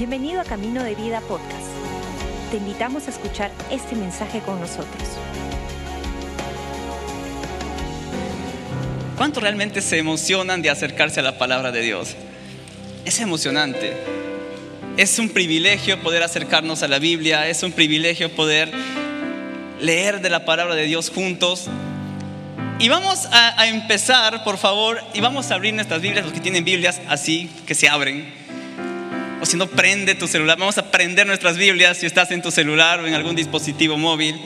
Bienvenido a Camino de Vida Podcast. Te invitamos a escuchar este mensaje con nosotros. ¿Cuánto realmente se emocionan de acercarse a la palabra de Dios? Es emocionante. Es un privilegio poder acercarnos a la Biblia, es un privilegio poder leer de la palabra de Dios juntos. Y vamos a, a empezar, por favor, y vamos a abrir nuestras Biblias, los que tienen Biblias así, que se abren. O si no, prende tu celular. Vamos a prender nuestras Biblias si estás en tu celular o en algún dispositivo móvil.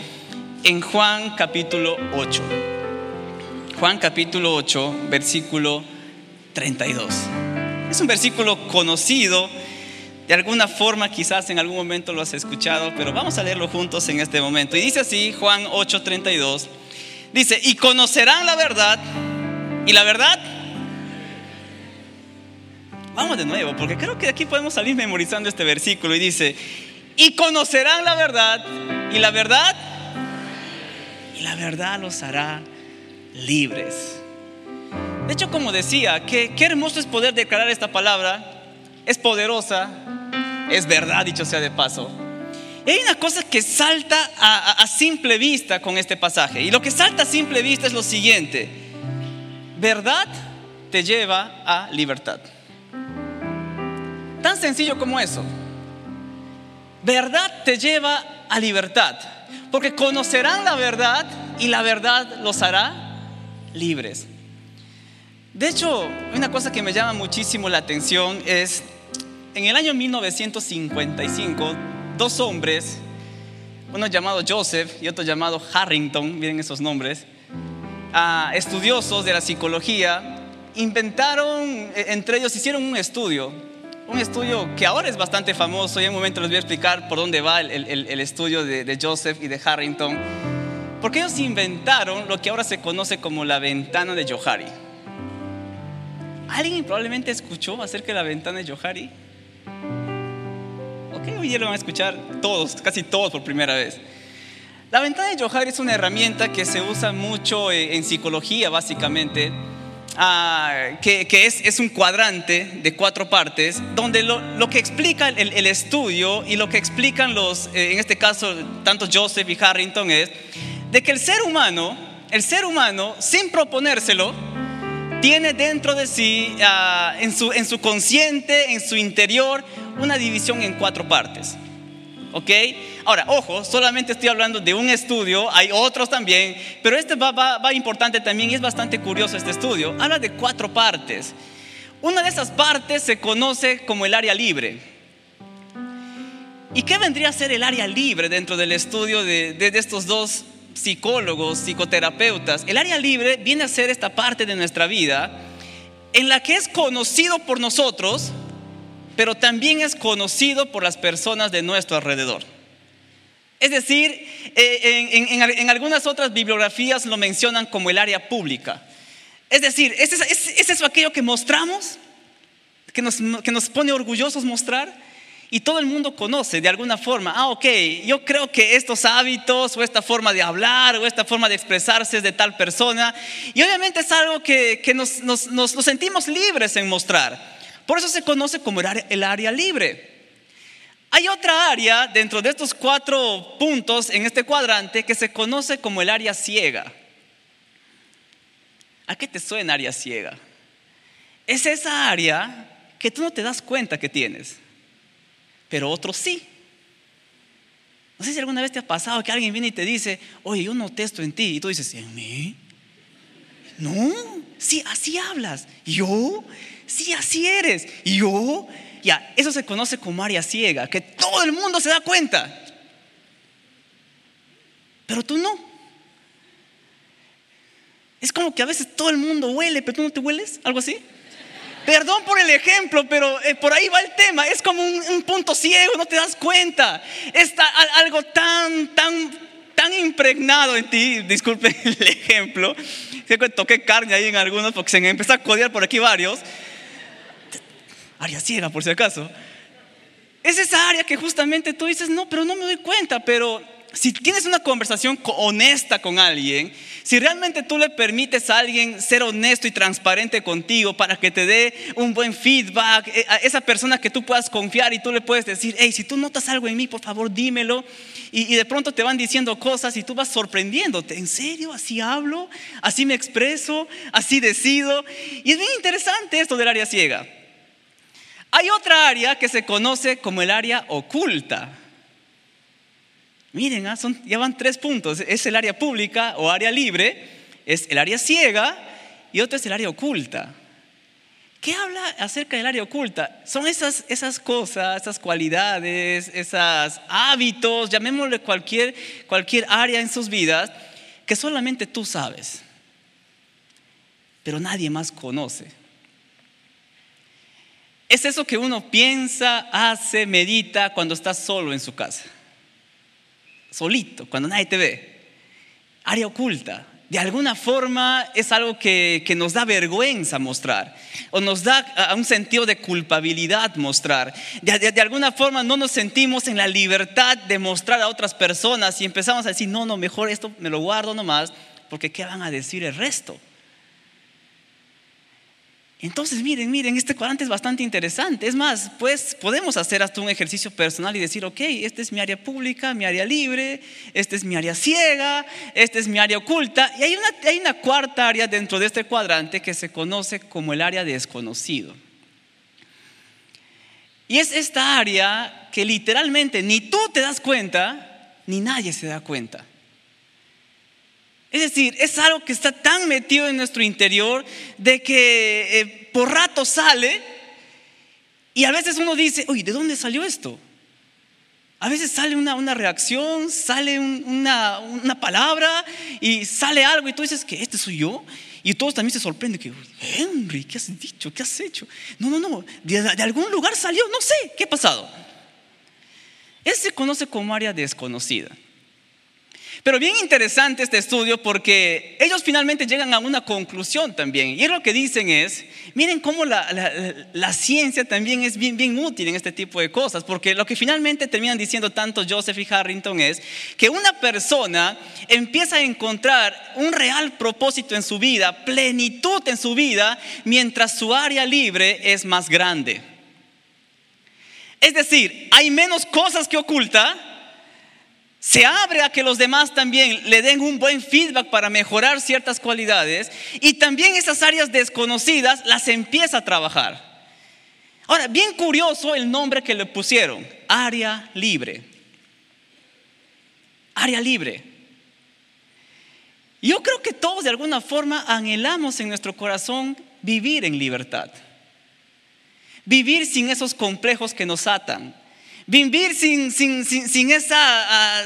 En Juan capítulo 8. Juan capítulo 8, versículo 32. Es un versículo conocido. De alguna forma quizás en algún momento lo has escuchado, pero vamos a leerlo juntos en este momento. Y dice así, Juan 8, 32. Dice, y conocerán la verdad. ¿Y la verdad? Vamos de nuevo, porque creo que aquí podemos salir memorizando este versículo y dice, y conocerán la verdad, y la verdad, y la verdad los hará libres. De hecho, como decía, qué, qué hermoso es poder declarar esta palabra, es poderosa, es verdad, dicho sea de paso. Y hay una cosa que salta a simple vista con este pasaje, y lo que salta a simple vista es lo siguiente, verdad te lleva a libertad. Tan sencillo como eso. Verdad te lleva a libertad. Porque conocerán la verdad y la verdad los hará libres. De hecho, una cosa que me llama muchísimo la atención es, en el año 1955, dos hombres, uno llamado Joseph y otro llamado Harrington, miren esos nombres, uh, estudiosos de la psicología, inventaron, entre ellos hicieron un estudio un estudio que ahora es bastante famoso y en un momento les voy a explicar por dónde va el, el, estudio de, de, Joseph y de Harrington. Porque ellos inventaron lo que ahora se conoce como la ventana de Johari. ¿Alguien probablemente escuchó acerca de la ventana de Johari? Ok, hoy ya lo van a escuchar todos, casi todos por primera vez. La ventana de Johari es una herramienta que se usa mucho en psicología, básicamente Uh, que, es, un cuadrante de cuatro partes, donde lo, que explica el, estudio y lo que explican los, eh, en este caso, tanto Joseph y Harrington, es de que el ser humano, el ser humano, sin proponérselo, tiene dentro de sí, uh, en, su, en su consciente, en su interior, una división en cuatro partes. ¿Ok? Ahora, ojo, solamente estoy hablando de un estudio, hay otros también, pero este va, va, importante también y es bastante curioso este estudio. Habla de cuatro partes. Una de esas partes se conoce como el área libre. ¿Y qué vendría a ser el área libre dentro del estudio de, de estos dos psicólogos, psicoterapeutas? El área libre viene a ser esta parte de nuestra vida en la que es conocido por nosotros, pero también es conocido por las personas de nuestro alrededor. Es decir, eh, en, algunas otras bibliografías lo mencionan como el área pública. Es decir, ¿es, es, es eso aquello que mostramos, que nos, que nos pone orgullosos mostrar? Y todo el mundo conoce de alguna forma, ah, ok, yo creo que estos hábitos o esta forma de hablar o esta forma de expresarse es de tal persona. Y obviamente es algo que, que nos, nos, nos, sentimos libres en mostrar. Por eso se conoce como el área, libre. Hay otra área dentro de estos cuatro puntos en este cuadrante que se conoce como el área ciega. ¿A qué te suena área ciega? Es esa área que tú no te das cuenta que tienes, pero otros sí. No sé si alguna vez te ha pasado que alguien viene y te dice, oye, yo noté esto en ti, y tú dices, ¿en mí? No, sí, así hablas. ¿Yo? Sí, así eres. Yo, ya, eso se conoce como área ciega, que todo el mundo se da cuenta. Pero tú no. Es como que a veces todo el mundo huele, pero tú no te hueles, algo así. Perdón por el ejemplo, pero eh, por ahí va el tema. Es como un, un, punto ciego, no te das cuenta. Está algo tan, tan, tan impregnado en ti. Disculpe el ejemplo. Toqué carne ahí en algunos porque se me empezó a codear por aquí varios área ciega por si acaso. Es esa área que justamente tú dices, no, pero no me doy cuenta, pero si tienes una conversación honesta con alguien, si realmente tú le permites a alguien ser honesto y transparente contigo para que te dé un buen feedback, eh, a esa persona que tú puedas confiar y tú le puedes decir, hey, si tú notas algo en mí, por favor dímelo. Y, y de pronto te van diciendo cosas y tú vas sorprendiéndote, ¿en serio? ¿Así hablo? ¿Así me expreso? ¿Así decido? Y es bien interesante esto del área ciega. Hay otra área que se conoce como el área oculta. Miren, ah, son, ya van tres puntos. Es el área pública o área libre, es el área ciega y otro es el área oculta. ¿Qué habla acerca del área oculta? Son esas, cosas, esas cualidades, esos hábitos, llamémosle cualquier, cualquier área en sus vidas, que solamente tú sabes, pero nadie más conoce. Es eso que uno piensa, hace, medita cuando está solo en su casa solito, cuando nadie te ve. Área oculta. De alguna forma es algo que, nos da vergüenza mostrar o nos da un sentido de culpabilidad mostrar. De, alguna forma no nos sentimos en la libertad de mostrar a otras personas y empezamos a decir, no, no, mejor esto me lo guardo nomás porque ¿qué van a decir el resto? Entonces, miren, miren, este cuadrante es bastante interesante. Es más, pues podemos hacer hasta un ejercicio personal y decir, ok, esta es mi área pública, mi área libre, esta es mi área ciega, esta es mi área oculta. Y hay una, hay una cuarta área dentro de este cuadrante que se conoce como el área desconocido. Y es esta área que literalmente ni tú te das cuenta, ni nadie se da cuenta. Es decir, es algo que está tan metido en nuestro interior de que eh, por rato sale y a veces uno dice, oye, ¿de dónde salió esto? A veces sale una, una reacción, sale una, una, palabra y sale algo y tú dices que este soy yo. Y todos también se sorprenden que, Henry, ¿qué has dicho? ¿Qué has hecho? No, no, no, de, algún lugar salió, no sé, ¿qué ha pasado? Ese se conoce como área desconocida. Pero bien interesante este estudio porque ellos finalmente llegan a una conclusión también. Y lo que dicen es, miren cómo la, ciencia también es bien, bien útil en este tipo de cosas. Porque lo que finalmente terminan diciendo tanto Joseph y Harrington es que una persona empieza a encontrar un real propósito en su vida, plenitud en su vida, mientras su área libre es más grande. Es decir, hay menos cosas que oculta se abre a que los demás también le den un buen feedback para mejorar ciertas cualidades y también esas áreas desconocidas las empieza a trabajar. Ahora, bien curioso el nombre que le pusieron, área libre. Área libre. Yo creo que todos de alguna forma anhelamos en nuestro corazón vivir en libertad. Vivir sin esos complejos que nos atan Vivir sin, sin, sin, esa, ah,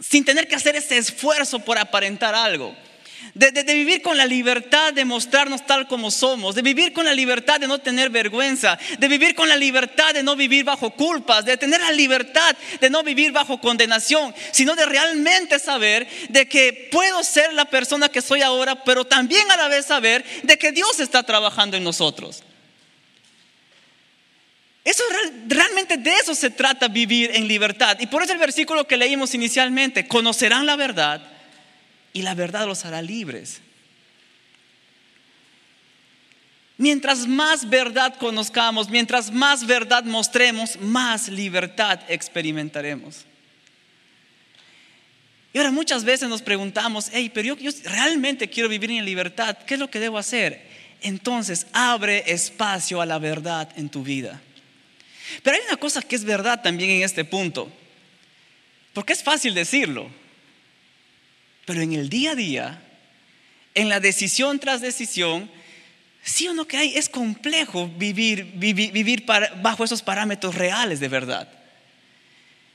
sin tener que hacer ese esfuerzo por aparentar algo. De, de, vivir con la libertad de mostrarnos tal como somos, de vivir con la libertad de no tener vergüenza, de vivir con la libertad de no vivir bajo culpas, de tener la libertad de no vivir bajo condenación, sino de realmente saber de que puedo ser la persona que soy ahora, pero también a la vez saber de que Dios está trabajando en nosotros. Eso realmente de eso se trata vivir en libertad. Y por eso el versículo que leímos inicialmente, conocerán la verdad y la verdad los hará libres. Mientras más verdad conozcamos, mientras más verdad mostremos, más libertad experimentaremos. Y ahora muchas veces nos preguntamos, hey, pero yo realmente quiero vivir en libertad, ¿qué es lo que debo hacer? Entonces abre espacio a la verdad en tu vida. Pero hay una cosa que es verdad también en este punto, porque es fácil decirlo, pero en el día a día, en la decisión tras decisión, sí o no que hay, es complejo vivir, vivir, bajo esos parámetros reales de verdad.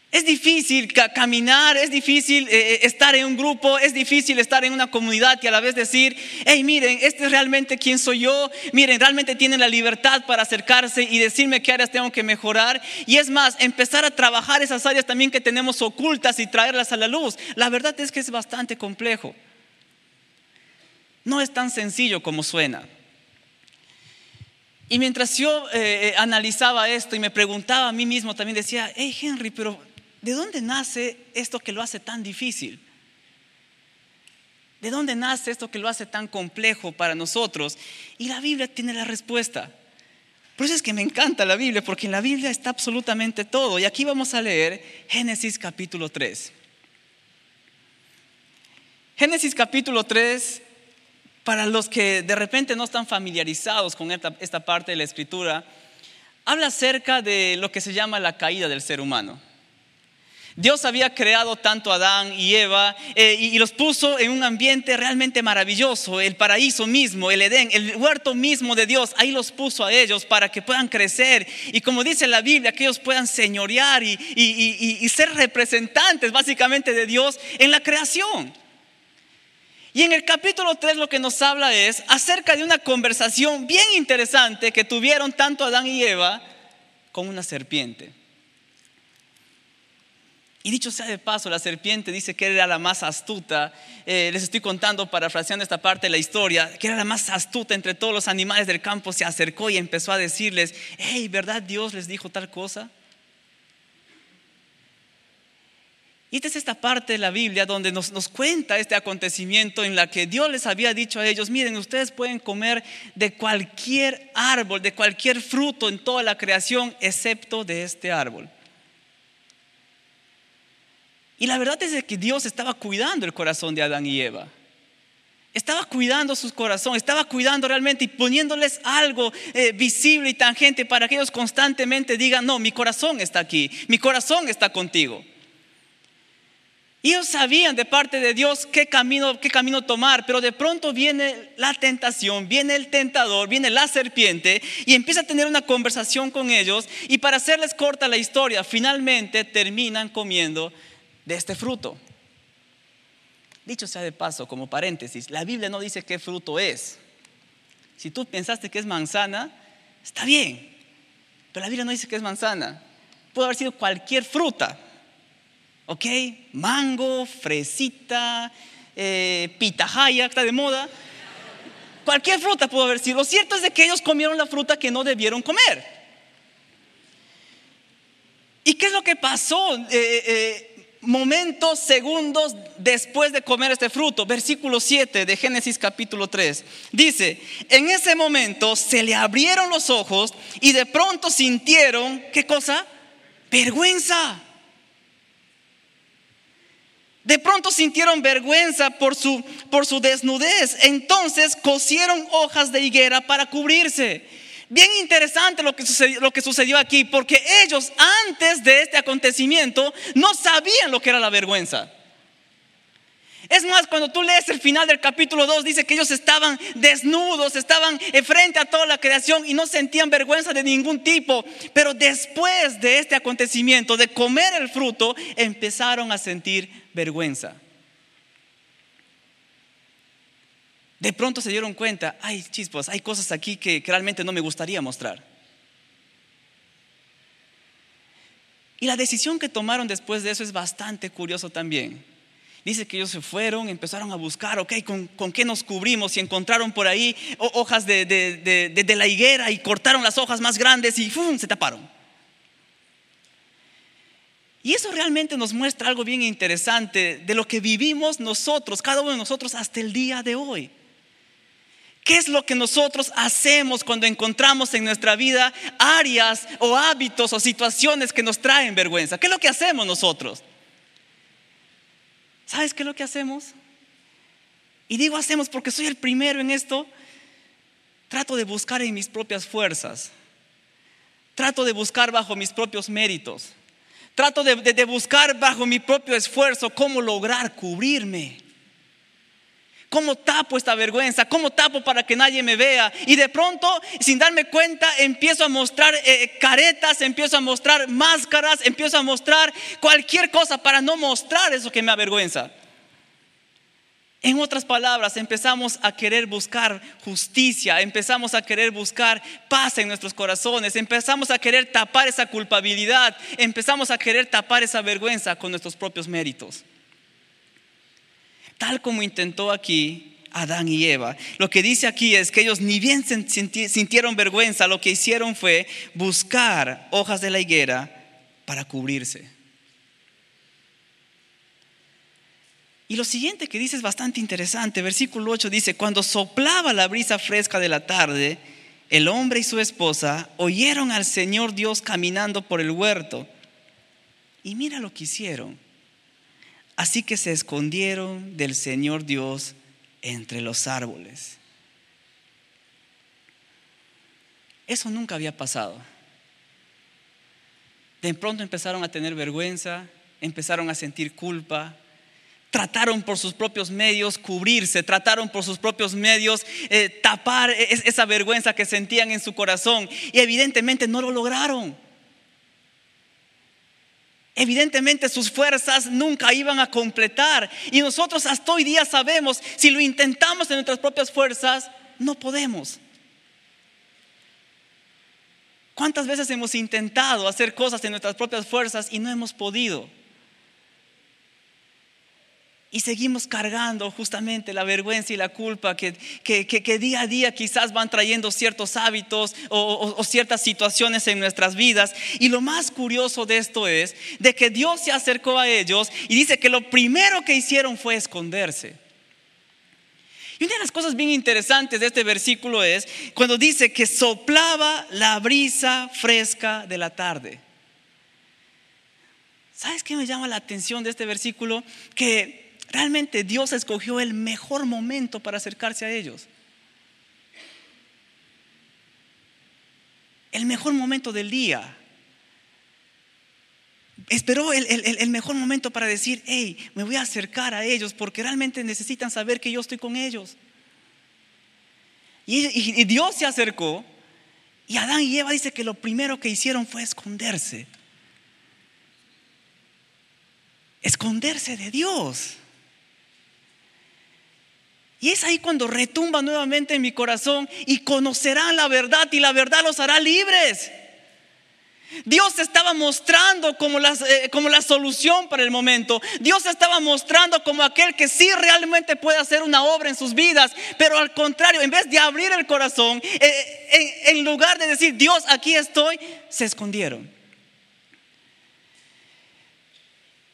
Es difícil caminar, es difícil eh, eh, estar en un grupo, es difícil estar en una comunidad y a la vez decir, hey, miren, este es realmente quién soy yo, miren, realmente tienen la libertad para acercarse y decirme qué áreas tengo que mejorar. Y es más, empezar a trabajar esas áreas también que tenemos ocultas y traerlas a la luz. La verdad es que es bastante complejo. No es tan sencillo como suena. Y mientras yo eh, analizaba esto y me preguntaba a mí mismo, también decía, hey Henry, pero ¿de dónde nace esto que lo hace tan difícil? ¿De dónde nace esto que lo hace tan complejo para nosotros? Y la Biblia tiene la respuesta. Por eso es que me encanta la Biblia, porque en la Biblia está absolutamente todo. Y aquí vamos a leer Génesis capítulo 3. Génesis capítulo 3, para los que de repente no están familiarizados con esta, esta parte de la escritura, habla acerca de lo que se llama la caída del ser humano. Dios había creado tanto a Adán y Eva eh, y, los puso en un ambiente realmente maravilloso, el paraíso mismo, el Edén, el huerto mismo de Dios, ahí los puso a ellos para que puedan crecer y como dice la Biblia, que ellos puedan señorear y, y ser representantes básicamente de Dios en la creación. Y en el capítulo 3 lo que nos habla es acerca de una conversación bien interesante que tuvieron tanto Adán y Eva con una serpiente. Y dicho sea de paso, la serpiente dice que era la más astuta. Eh, les estoy contando, parafraseando esta parte de la historia, que era la más astuta entre todos los animales del campo. Se acercó y empezó a decirles, hey, ¿verdad Dios les dijo tal cosa? Y esta es esta parte de la Biblia donde nos, nos, cuenta este acontecimiento en la que Dios les había dicho a ellos, miren, ustedes pueden comer de cualquier árbol, de cualquier fruto en toda la creación, excepto de este árbol. Y la verdad es que Dios estaba cuidando el corazón de Adán y Eva. Estaba cuidando su corazón, estaba cuidando realmente y poniéndoles algo eh, visible y tangente para que ellos constantemente digan, no, mi corazón está aquí, mi corazón está contigo. Ellos sabían de parte de Dios qué camino, qué camino tomar, pero de pronto viene la tentación, viene el tentador, viene la serpiente y empieza a tener una conversación con ellos y para hacerles corta la historia, finalmente terminan comiendo de este fruto. Dicho sea de paso, como paréntesis, la Biblia no dice qué fruto es. Si tú pensaste que es manzana, está bien, pero la Biblia no dice que es manzana. Puede haber sido cualquier fruta, ¿ok? Mango, fresita, eh, pitahaya, está de moda. Cualquier fruta pudo haber sido. Lo cierto es de que ellos comieron la fruta que no debieron comer. ¿Y qué es lo que pasó? Eh, eh, momentos, segundos después de comer este fruto. Versículo 7 de Génesis capítulo 3. Dice, en ese momento se le abrieron los ojos y de pronto sintieron, ¿qué cosa? Vergüenza. De pronto sintieron vergüenza por su, por su desnudez. Entonces cosieron hojas de higuera para cubrirse. Bien interesante lo que, sucedió, aquí, porque ellos antes de este acontecimiento no sabían lo que era la vergüenza. Es más, cuando tú lees el final del capítulo 2, dice que ellos estaban desnudos, estaban frente a toda la creación y no sentían vergüenza de ningún tipo. Pero después de este acontecimiento, de comer el fruto, empezaron a sentir vergüenza. De pronto se dieron cuenta, ay chispas, hay cosas aquí que, realmente no me gustaría mostrar. Y la decisión que tomaron después de eso es bastante curioso también. Dice que ellos se fueron, empezaron a buscar, ok, ¿con, qué nos cubrimos? Y encontraron por ahí hojas de, de, la higuera y cortaron las hojas más grandes y ¡fum! se taparon. Y eso realmente nos muestra algo bien interesante de lo que vivimos nosotros, cada uno de nosotros hasta el día de hoy. ¿Qué es lo que nosotros hacemos cuando encontramos en nuestra vida áreas o hábitos o situaciones que nos traen vergüenza? ¿Qué es lo que hacemos nosotros? ¿Sabes qué es lo que hacemos? Y digo hacemos porque soy el primero en esto. Trato de buscar en mis propias fuerzas. Trato de buscar bajo mis propios méritos. Trato de, de buscar bajo mi propio esfuerzo cómo lograr cubrirme. ¿Cómo tapo esta vergüenza? ¿Cómo tapo para que nadie me vea? Y de pronto, sin darme cuenta, empiezo a mostrar eh, caretas, empiezo a mostrar máscaras, empiezo a mostrar cualquier cosa para no mostrar eso que me avergüenza. En otras palabras, empezamos a querer buscar justicia, empezamos a querer buscar paz en nuestros corazones, empezamos a querer tapar esa culpabilidad, empezamos a querer tapar esa vergüenza con nuestros propios méritos tal como intentó aquí Adán y Eva. Lo que dice aquí es que ellos ni bien sintieron vergüenza, lo que hicieron fue buscar hojas de la higuera para cubrirse. Y lo siguiente que dice es bastante interesante. Versículo 8 dice, cuando soplaba la brisa fresca de la tarde, el hombre y su esposa oyeron al Señor Dios caminando por el huerto. Y mira lo que hicieron. Así que se escondieron del Señor Dios entre los árboles. Eso nunca había pasado. De pronto empezaron a tener vergüenza, empezaron a sentir culpa, trataron por sus propios medios cubrirse, trataron por sus propios medios eh, tapar esa vergüenza que sentían en su corazón y evidentemente no lo lograron. Evidentemente sus fuerzas nunca iban a completar y nosotros hasta hoy día sabemos, si lo intentamos en nuestras propias fuerzas, no podemos. ¿Cuántas veces hemos intentado hacer cosas en nuestras propias fuerzas y no hemos podido? Y seguimos cargando justamente la vergüenza y la culpa que, que, día a día quizás van trayendo ciertos hábitos o, o, ciertas situaciones en nuestras vidas. Y lo más curioso de esto es de que Dios se acercó a ellos y dice que lo primero que hicieron fue esconderse. Y una de las cosas bien interesantes de este versículo es cuando dice que soplaba la brisa fresca de la tarde. ¿Sabes qué me llama la atención de este versículo? Que Realmente Dios escogió el mejor momento para acercarse a ellos. El mejor momento del día. Esperó el, mejor momento para decir, hey, me voy a acercar a ellos porque realmente necesitan saber que yo estoy con ellos. y Dios se acercó y Adán y Eva dice que lo primero que hicieron fue esconderse. Esconderse de Dios. Y es ahí cuando retumba nuevamente en mi corazón y conocerán la verdad y la verdad los hará libres. Dios estaba mostrando como, eh, como, la solución para el momento. Dios estaba mostrando como aquel que sí realmente puede hacer una obra en sus vidas. Pero al contrario, en vez de abrir el corazón, eh, en lugar de decir, Dios, aquí estoy, se escondieron.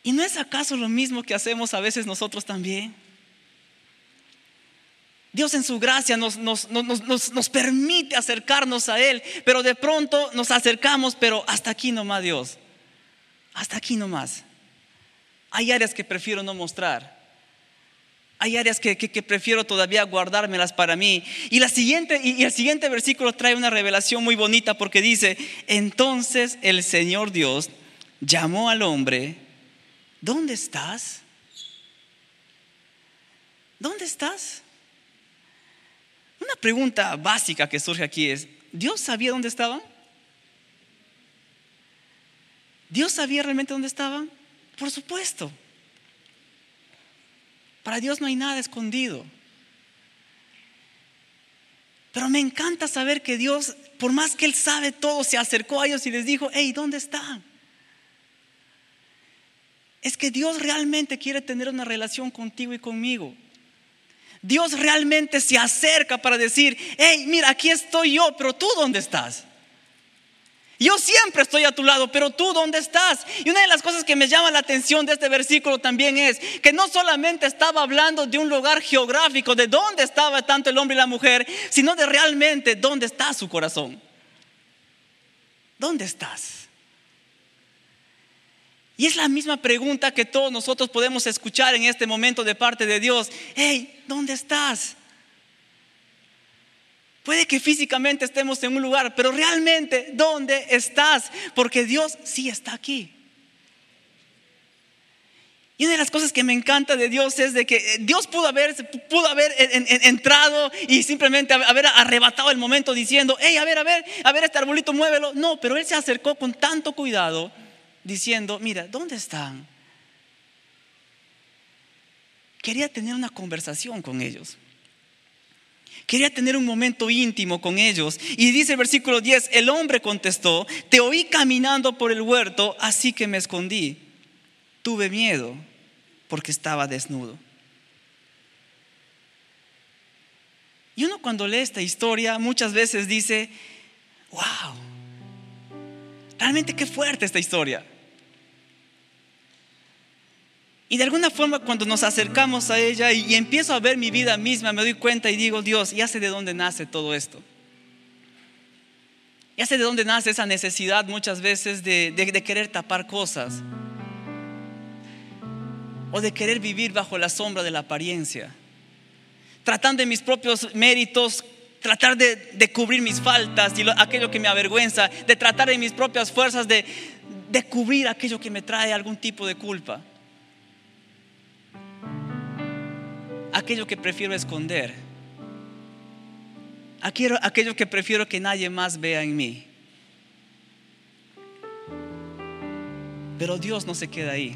¿Y no es acaso lo mismo que hacemos a veces nosotros también? Dios en su gracia nos, nos, permite acercarnos a Él, pero de pronto nos acercamos, pero hasta aquí nomás Dios. Hasta aquí nomás. Hay áreas que prefiero no mostrar. Hay áreas que, prefiero todavía guardármelas para mí. Y, la siguiente, y el siguiente versículo trae una revelación muy bonita porque dice, entonces el Señor Dios llamó al hombre, ¿dónde estás? ¿Dónde estás? Una pregunta básica que surge aquí es, ¿Dios sabía dónde estaban? ¿Dios sabía realmente dónde estaban? Por supuesto. Para Dios no hay nada escondido. Pero me encanta saber que Dios, por más que Él sabe todo, se acercó a ellos y les dijo, hey, ¿dónde están? Es que Dios realmente quiere tener una relación contigo y conmigo. Dios realmente se acerca para decir, hey, mira, aquí estoy yo, pero tú dónde estás? Yo siempre estoy a tu lado, pero tú dónde estás? Y una de las cosas que me llama la atención de este versículo también es que no solamente estaba hablando de un lugar geográfico, de dónde estaba tanto el hombre y la mujer, sino de realmente dónde está su corazón. ¿Dónde estás? Y es la misma pregunta que todos nosotros podemos escuchar en este momento de parte de Dios. Hey, ¿dónde estás? Puede que físicamente estemos en un lugar, pero realmente, ¿dónde estás? Porque Dios sí está aquí. Y una de las cosas que me encanta de Dios es de que Dios pudo haber, pudo haber entrado y simplemente haber arrebatado el momento diciendo, hey, a ver, a ver, a ver, este arbolito muévelo. No, pero Él se acercó con tanto cuidado diciendo, mira, ¿dónde están? Quería tener una conversación con ellos. Quería tener un momento íntimo con ellos. Y dice el versículo 10, el hombre contestó, te oí caminando por el huerto, así que me escondí. Tuve miedo porque estaba desnudo. Y uno cuando lee esta historia muchas veces dice, wow, realmente qué fuerte esta historia. Y de alguna forma cuando nos acercamos a ella y, empiezo a ver mi vida misma, me doy cuenta y digo, Dios, ya sé de dónde nace todo esto. Ya sé de dónde nace esa necesidad muchas veces de, querer tapar cosas. O de querer vivir bajo la sombra de la apariencia. Tratando de mis propios méritos tratar de, cubrir mis faltas y aquello que me avergüenza, de tratar de mis propias fuerzas de cubrir aquello que me trae algún tipo de culpa. Aquello que prefiero esconder. Aquello, aquello que prefiero que nadie más vea en mí. Pero Dios no se queda ahí.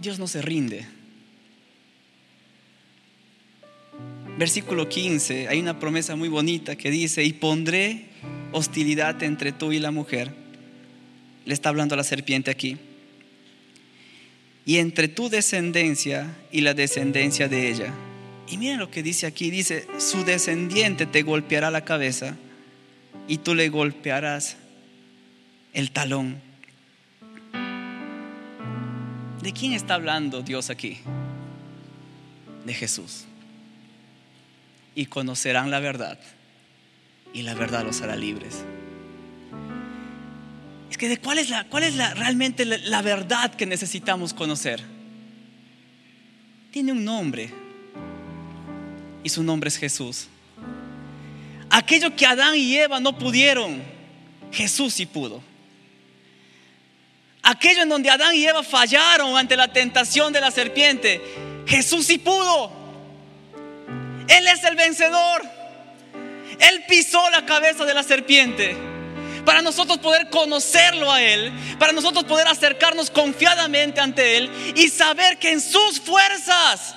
Dios no se rinde. versículo 15, hay una promesa muy bonita que dice, y pondré hostilidad entre tú y la mujer. Le está hablando a la serpiente aquí. Y entre tu descendencia y la descendencia de ella. Y miren lo que dice aquí, dice, su descendiente te golpeará la cabeza y tú le golpearás el talón. ¿De quién está hablando Dios aquí? De Jesús y conocerán la verdad y la verdad los hará libres. De cuál es la cuál es la realmente la, verdad que necesitamos conocer. Tiene un nombre y su nombre es Jesús. Aquello que Adán y Eva no pudieron, Jesús sí pudo. Aquello en donde Adán y Eva fallaron ante la tentación de la serpiente, Jesús sí pudo. Él es el vencedor. Él pisó la cabeza de la serpiente. Para nosotros poder conocerlo a Él, para nosotros poder acercarnos confiadamente ante Él y saber que en sus fuerzas,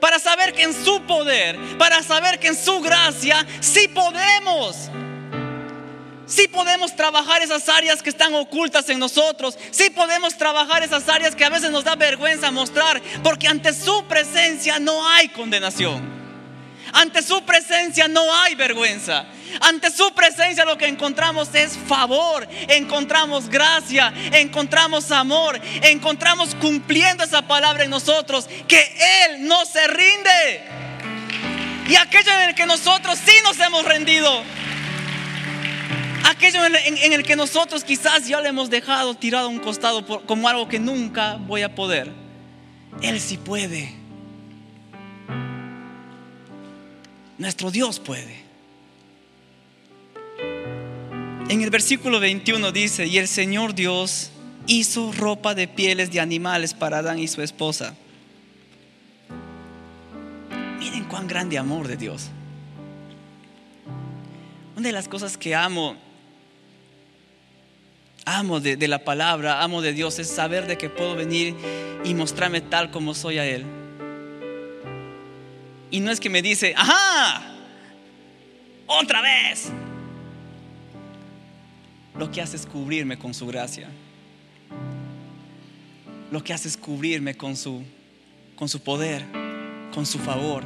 para saber que en su poder, para saber que en su gracia, sí podemos. Sí podemos trabajar esas áreas que están ocultas en nosotros. Sí podemos trabajar esas áreas que a veces nos da vergüenza mostrar. Porque ante su presencia no hay condenación. Ante su presencia no hay vergüenza. Ante su presencia lo que encontramos es favor, encontramos gracia, encontramos amor, encontramos cumpliendo esa palabra en nosotros, que Él no se rinde. Y aquello en el que nosotros sí nos hemos rendido, Aquello en, el que nosotros quizás ya le hemos dejado tirado a un costado como algo que nunca voy a poder. Él sí puede. Nuestro Dios puede. En el versículo 21 dice, y el Señor Dios hizo ropa de pieles de animales para Adán y su esposa. Miren cuán grande amor de Dios. Una de las cosas que amo amo de, la palabra, amo de Dios, es saber de que puedo venir y mostrarme tal como soy a Él. Y no es que me dice, ajá, otra vez. Lo que hace es cubrirme con su gracia. Lo que hace es cubrirme con su, con su poder, con su favor.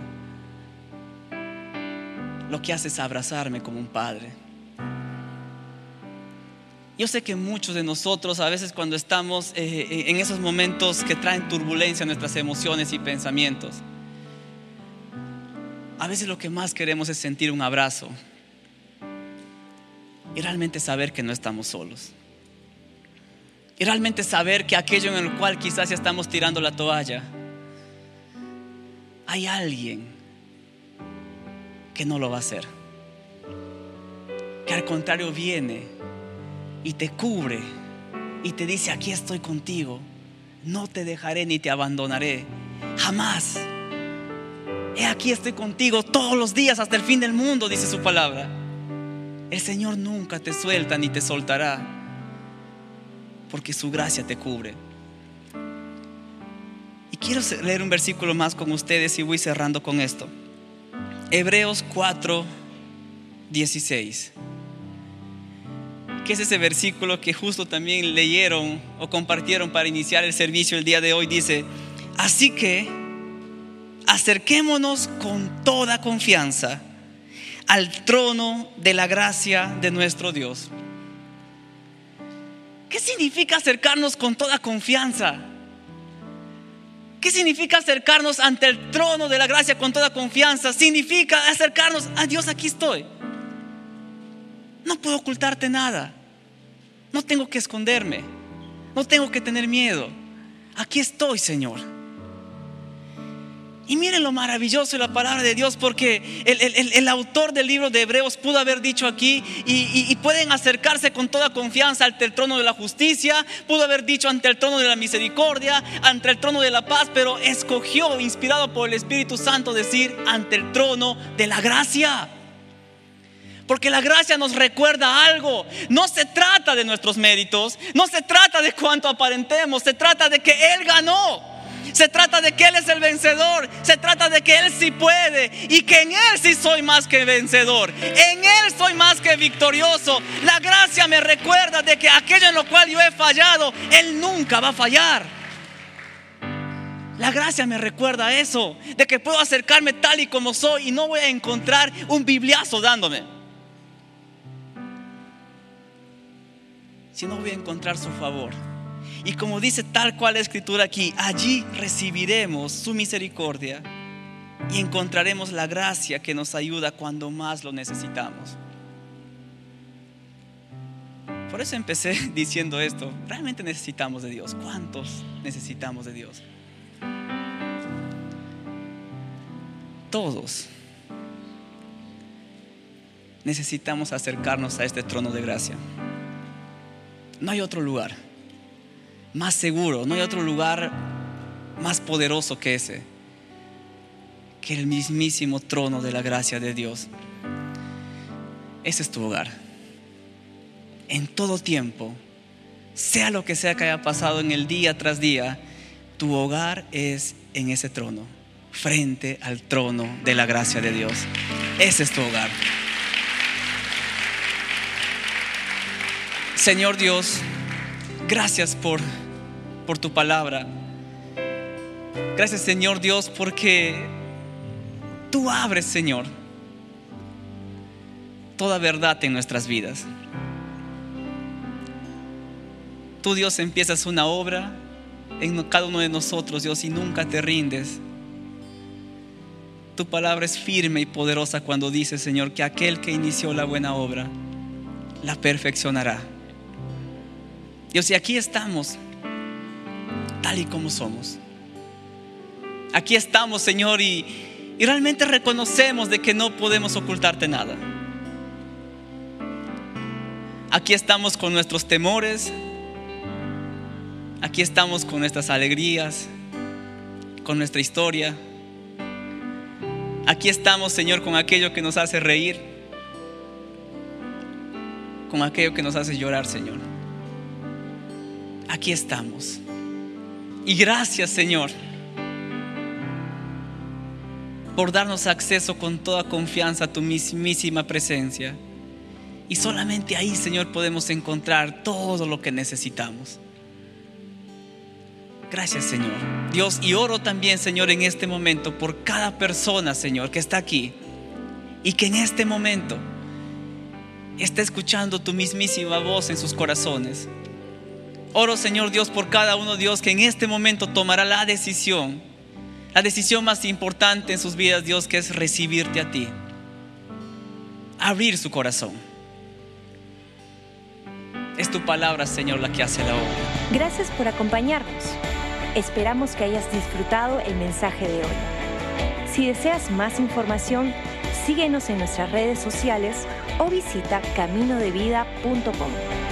Lo que hace es abrazarme como un padre. Yo sé que muchos de nosotros a veces cuando estamos eh, eh, en esos momentos que traen turbulencia a nuestras emociones y pensamientos, a veces lo que más queremos es sentir un abrazo y realmente saber que no estamos solos. Y realmente saber que aquello en el cual quizás ya estamos tirando la toalla, hay alguien que no lo va a hacer. Que al contrario viene y te cubre y te dice, aquí estoy contigo, no te dejaré ni te abandonaré, jamás. He aquí estoy contigo todos los días hasta el fin del mundo, dice su palabra. El Señor nunca te suelta ni te soltará, porque su gracia te cubre. Y quiero leer un versículo más con ustedes y voy cerrando con esto. Hebreos 4, 16 que es ese versículo que justo también leyeron o compartieron para iniciar el servicio el día de hoy. Dice, así que acerquémonos con toda confianza al trono de la gracia de nuestro Dios. ¿Qué significa acercarnos con toda confianza? ¿Qué significa acercarnos ante el trono de la gracia con toda confianza? Significa acercarnos a Dios, aquí estoy. No puedo ocultarte nada. No tengo que esconderme. No tengo que tener miedo. Aquí estoy, Señor. Y miren lo maravilloso de la palabra de Dios, porque el, autor del libro de Hebreos pudo haber dicho aquí, y, pueden acercarse con toda confianza ante el trono de la justicia, pudo haber dicho ante el trono de la misericordia, ante el trono de la paz, pero escogió, inspirado por el Espíritu Santo, decir ante el trono de la gracia. Porque la gracia nos recuerda algo. No se trata de nuestros méritos, no se trata de cuánto aparentemos, se trata de que Él ganó. Se trata de que Él es el vencedor. Se trata de que Él sí puede. Y que en Él sí soy más que vencedor. En Él soy más que victorioso. La gracia me recuerda de que aquello en lo cual yo he fallado, Él nunca va a fallar. La gracia me recuerda eso. De que puedo acercarme tal y como soy y no voy a encontrar un bibliazo dándome. Si no voy a encontrar su favor. Y como dice tal cual la escritura aquí, allí recibiremos su misericordia y encontraremos la gracia que nos ayuda cuando más lo necesitamos. Por eso empecé diciendo esto, realmente necesitamos de Dios. ¿Cuántos necesitamos de Dios? Todos necesitamos acercarnos a este trono de gracia. No hay otro lugar más seguro, no hay otro lugar más poderoso que ese, que el mismísimo trono de la gracia de Dios. Ese es tu hogar. En todo tiempo, sea lo que sea que haya pasado en el día tras día, tu hogar es en ese trono, frente al trono de la gracia de Dios. Ese es tu hogar. Señor Dios, Gracias por, por tu palabra. Gracias Señor Dios porque tú abres Señor toda verdad en nuestras vidas. Tú Dios empiezas una obra en cada uno de nosotros Dios y nunca te rindes. Tu palabra es firme y poderosa cuando dice Señor que aquel que inició la buena obra la perfeccionará. Dios, y aquí estamos, tal y como somos. Aquí estamos, Señor, y, y realmente reconocemos de que no podemos ocultarte nada. Aquí estamos con nuestros temores, aquí estamos con nuestras alegrías, con nuestra historia. Aquí estamos, Señor, con aquello que nos hace reír, con aquello que nos hace llorar, Señor aquí estamos. Y gracias Señor por darnos acceso con toda confianza a tu mismísima presencia. Y solamente ahí, Señor, podemos encontrar todo lo que necesitamos. Gracias, Señor. Dios, y oro también, Señor, en este momento por cada persona, Señor, que está aquí y que en este momento está escuchando tu mismísima voz en sus corazones. Oro, Señor Dios, por cada uno, Dios, que en este momento tomará la decisión, la decisión más importante en sus vidas, Dios, que es recibirte a ti, abrir su corazón. Es tu palabra, Señor, la que hace la obra. Gracias por acompañarnos. Esperamos que hayas disfrutado el mensaje de hoy. Si deseas más información, síguenos en nuestras redes sociales o visita caminodevida.com.